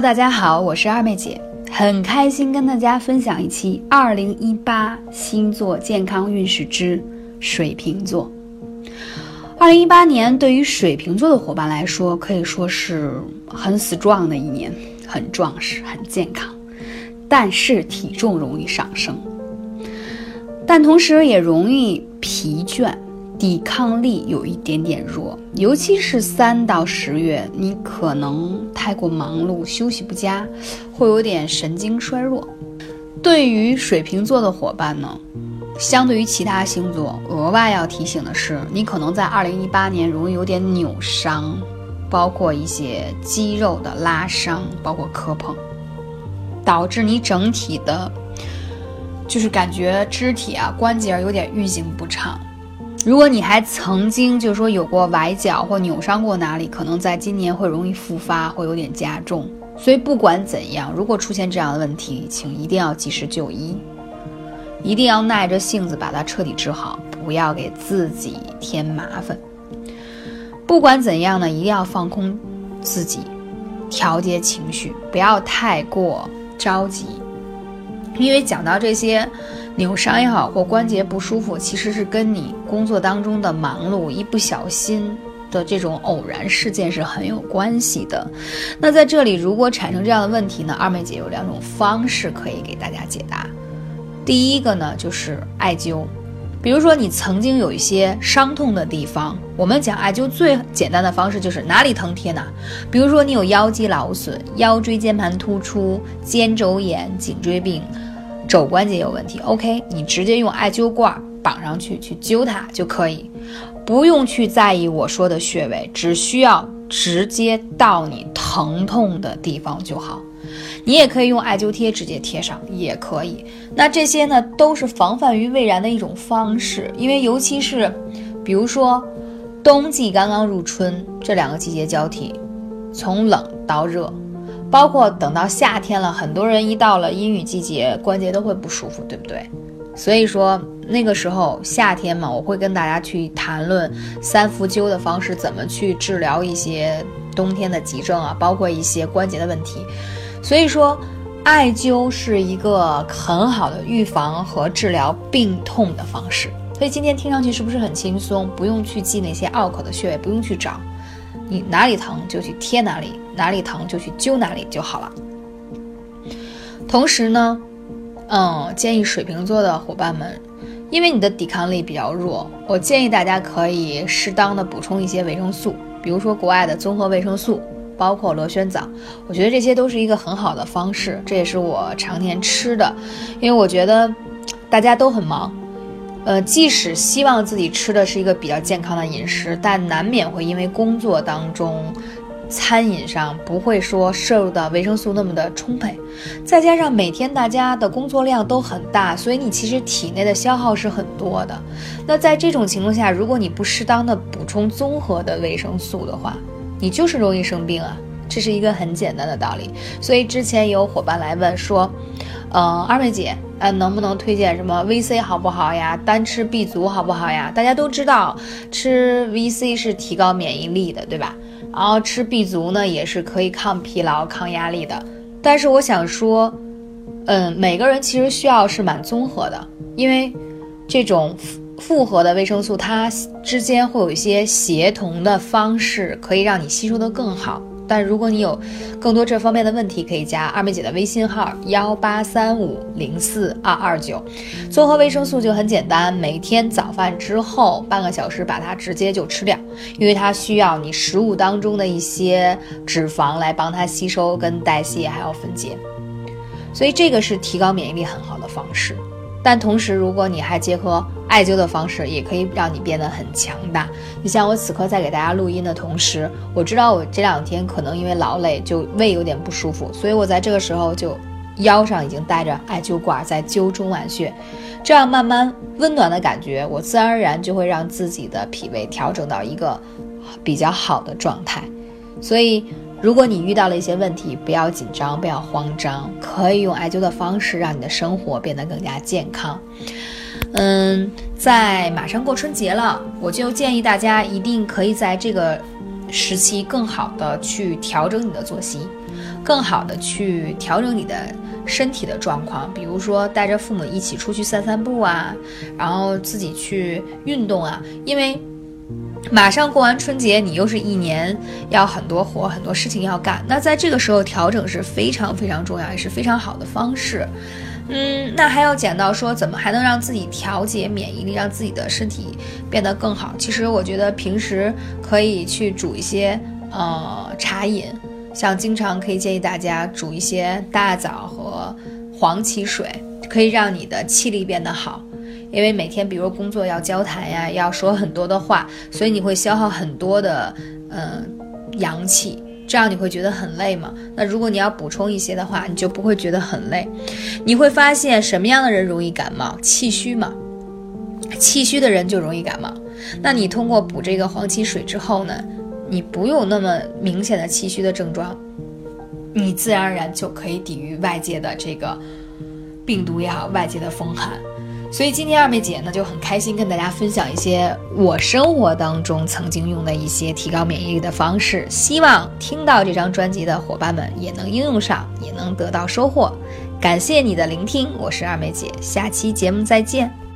大家好，我是二妹姐，很开心跟大家分享一期二零一八星座健康运势之水瓶座。二零一八年对于水瓶座的伙伴来说，可以说是很 strong 的一年，很壮实，很健康，但是体重容易上升，但同时也容易疲倦。抵抗力有一点点弱，尤其是三到十月，你可能太过忙碌，休息不佳，会有点神经衰弱。对于水瓶座的伙伴呢，相对于其他星座，额外要提醒的是，你可能在二零一八年容易有点扭伤，包括一些肌肉的拉伤，包括磕碰，导致你整体的，就是感觉肢体啊关节有点运行不畅。如果你还曾经就是说有过崴脚或扭伤过哪里，可能在今年会容易复发，会有点加重。所以不管怎样，如果出现这样的问题，请一定要及时就医，一定要耐着性子把它彻底治好，不要给自己添麻烦。不管怎样呢，一定要放空自己，调节情绪，不要太过着急，因为讲到这些。扭伤也好，或关节不舒服，其实是跟你工作当中的忙碌、一不小心的这种偶然事件是很有关系的。那在这里，如果产生这样的问题呢，二妹姐有两种方式可以给大家解答。第一个呢，就是艾灸。比如说你曾经有一些伤痛的地方，我们讲艾灸最简单的方式就是哪里疼贴哪。比如说你有腰肌劳损、腰椎间盘突出、肩周炎、颈椎病。肘关节有问题，OK，你直接用艾灸罐绑上去，去灸它就可以，不用去在意我说的穴位，只需要直接到你疼痛的地方就好。你也可以用艾灸贴直接贴上，也可以。那这些呢，都是防范于未然的一种方式，因为尤其是，比如说，冬季刚刚入春，这两个季节交替，从冷到热。包括等到夏天了，很多人一到了阴雨季节，关节都会不舒服，对不对？所以说那个时候夏天嘛，我会跟大家去谈论三伏灸的方式，怎么去治疗一些冬天的急症啊，包括一些关节的问题。所以说，艾灸是一个很好的预防和治疗病痛的方式。所以今天听上去是不是很轻松？不用去记那些拗口的穴位，不用去找。你哪里疼就去贴哪里，哪里疼就去灸哪里就好了。同时呢，嗯，建议水瓶座的伙伴们，因为你的抵抗力比较弱，我建议大家可以适当的补充一些维生素，比如说国外的综合维生素，包括螺旋藻，我觉得这些都是一个很好的方式，这也是我常年吃的，因为我觉得大家都很忙。呃，即使希望自己吃的是一个比较健康的饮食，但难免会因为工作当中，餐饮上不会说摄入的维生素那么的充沛，再加上每天大家的工作量都很大，所以你其实体内的消耗是很多的。那在这种情况下，如果你不适当的补充综合的维生素的话，你就是容易生病啊。这是一个很简单的道理。所以之前有伙伴来问说，呃，二妹姐。呃，能不能推荐什么 VC 好不好呀？单吃 B 族好不好呀？大家都知道吃 VC 是提高免疫力的，对吧？然后吃 B 族呢，也是可以抗疲劳、抗压力的。但是我想说，嗯，每个人其实需要是蛮综合的，因为这种复合的维生素，它之间会有一些协同的方式，可以让你吸收的更好。但如果你有更多这方面的问题，可以加二妹姐的微信号幺八三五零四二二九。综合维生素就很简单，每天早饭之后半个小时把它直接就吃掉，因为它需要你食物当中的一些脂肪来帮它吸收、跟代谢还有分解，所以这个是提高免疫力很好的方式。但同时，如果你还结合艾灸的方式，也可以让你变得很强大。你像我此刻在给大家录音的同时，我知道我这两天可能因为劳累，就胃有点不舒服，所以我在这个时候就腰上已经带着艾灸管在灸中脘穴，这样慢慢温暖的感觉，我自然而然就会让自己的脾胃调整到一个比较好的状态，所以。如果你遇到了一些问题，不要紧张，不要慌张，可以用艾灸的方式让你的生活变得更加健康。嗯，在马上过春节了，我就建议大家一定可以在这个时期更好的去调整你的作息，更好的去调整你的身体的状况。比如说带着父母一起出去散散步啊，然后自己去运动啊。因为马上过完春节，你又是一年要很多活、很多事情要干。那在这个时候调整是非常非常重要，也是非常好的方式。嗯，那还要讲到说怎么还能让自己调节免疫力，让自己的身体变得更好。其实我觉得平时可以去煮一些呃茶饮，像经常可以建议大家煮一些大枣和黄芪水，可以让你的气力变得好。因为每天比如工作要交谈呀，要说很多的话，所以你会消耗很多的嗯阳气。这样你会觉得很累吗？那如果你要补充一些的话，你就不会觉得很累。你会发现什么样的人容易感冒？气虚嘛，气虚的人就容易感冒。那你通过补这个黄芪水之后呢，你不用那么明显的气虚的症状，你自然而然就可以抵御外界的这个病毒也好，外界的风寒。所以今天二妹姐呢就很开心跟大家分享一些我生活当中曾经用的一些提高免疫力的方式，希望听到这张专辑的伙伴们也能应用上，也能得到收获。感谢你的聆听，我是二妹姐，下期节目再见。